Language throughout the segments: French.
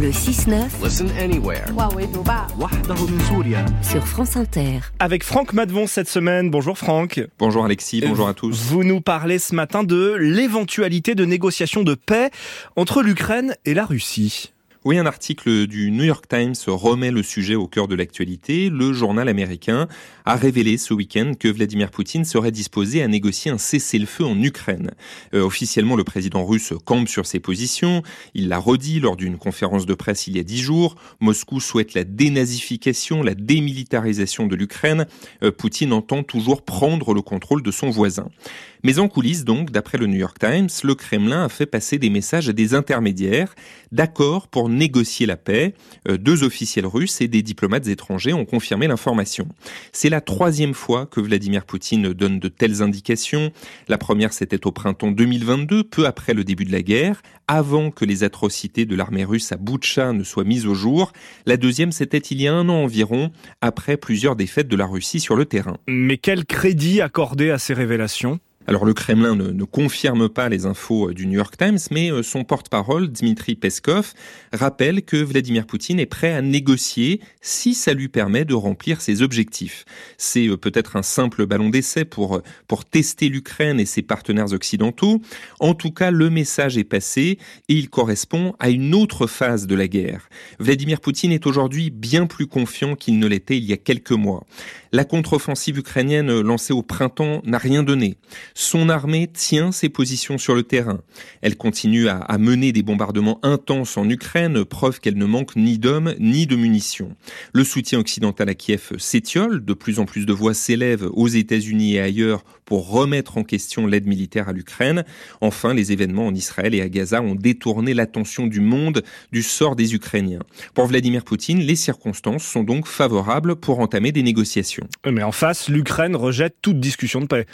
Le 6-9. Listen anywhere. Sur France Inter. Avec Franck Madvon cette semaine. Bonjour Franck. Bonjour Alexis, bonjour à tous. Vous nous parlez ce matin de l'éventualité de négociations de paix entre l'Ukraine et la Russie. Oui, un article du New York Times remet le sujet au cœur de l'actualité. Le journal américain a révélé ce week-end que Vladimir Poutine serait disposé à négocier un cessez-le-feu en Ukraine. Euh, officiellement, le président russe campe sur ses positions. Il l'a redit lors d'une conférence de presse il y a dix jours. Moscou souhaite la dénazification, la démilitarisation de l'Ukraine. Euh, Poutine entend toujours prendre le contrôle de son voisin. Mais en coulisses, donc, d'après le New York Times, le Kremlin a fait passer des messages à des intermédiaires d'accord pour négocier la paix. Euh, deux officiels russes et des diplomates étrangers ont confirmé l'information. C'est la troisième fois que Vladimir Poutine donne de telles indications. La première, c'était au printemps 2022, peu après le début de la guerre, avant que les atrocités de l'armée russe à Boutcha ne soient mises au jour. La deuxième, c'était il y a un an environ, après plusieurs défaites de la Russie sur le terrain. Mais quel crédit accorder à ces révélations? Alors le Kremlin ne, confirme pas les infos euh, du New York Times, mais euh, son porte-parole, Dmitri Peskov, rappelle que Vladimir Poutine est prêt à négocier si ça lui permet de remplir ses objectifs. C'est euh, peut-être un simple ballon d'essai pour, pour tester l'Ukraine et ses partenaires occidentaux. En tout cas, le message est passé et il correspond à une autre phase de la guerre. Vladimir Poutine est aujourd'hui bien plus confiant qu'il ne l'était il y a quelques mois. La contre-offensive ukrainienne lancée au printemps n'a rien donné. Son armée tient ses positions sur le terrain. Elle continue à, mener des bombardements intenses en Ukraine, preuve qu'elle ne manque ni d'hommes ni de munitions. Le soutien occidental à Kiev s'étiole, de plus en plus de voix s'élèvent aux États-Unis et ailleurs pour remettre en question l'aide militaire à l'Ukraine. Enfin, les événements en Israël et à Gaza ont détourné l'attention du monde du sort des Ukrainiens. Pour Vladimir Poutine, les circonstances sont donc favorables pour entamer des négociations. Mais en face, l'Ukraine rejette toute discussion de paix.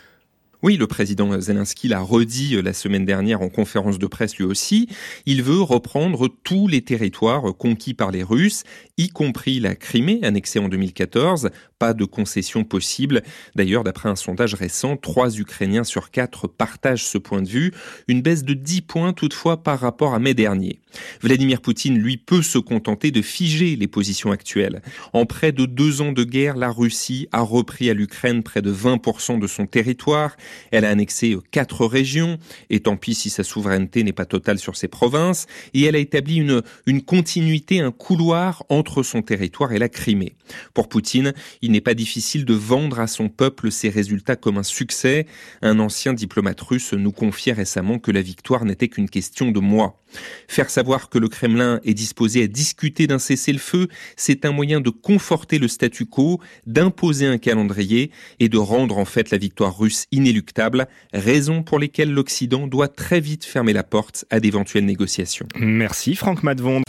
Oui, le président Zelensky l'a redit euh, la semaine dernière en conférence de presse lui aussi. Il veut reprendre tous les territoires conquis par les Russes, y compris la Crimée, annexée en 2014. Pas de concession possible. D'ailleurs, d'après un sondage récent, trois Ukrainiens sur quatre partagent ce point de vue. Une baisse de 10 points toutefois par rapport à mai dernier. Vladimir Poutine, lui, peut se contenter de figer les positions actuelles. En près de deux ans de guerre, la Russie a repris à l'Ukraine près de 20% de son territoire. Elle a annexé quatre régions, et tant pis si sa souveraineté n'est pas totale sur ses provinces, et elle a établi une, une continuité, un couloir entre son territoire et la Crimée. Pour Poutine, il n'est pas difficile de vendre à son peuple ses résultats comme un succès. Un ancien diplomate russe nous confiait récemment que la victoire n'était qu'une question de mois. Faire savoir que le Kremlin est disposé à discuter d'un cessez-le-feu, c'est un moyen de conforter le statu quo, d'imposer un calendrier et de rendre en fait la victoire russe inéluctable, raison pour lesquelles l'Occident doit très vite fermer la porte à d'éventuelles négociations. Merci Franck Madvon.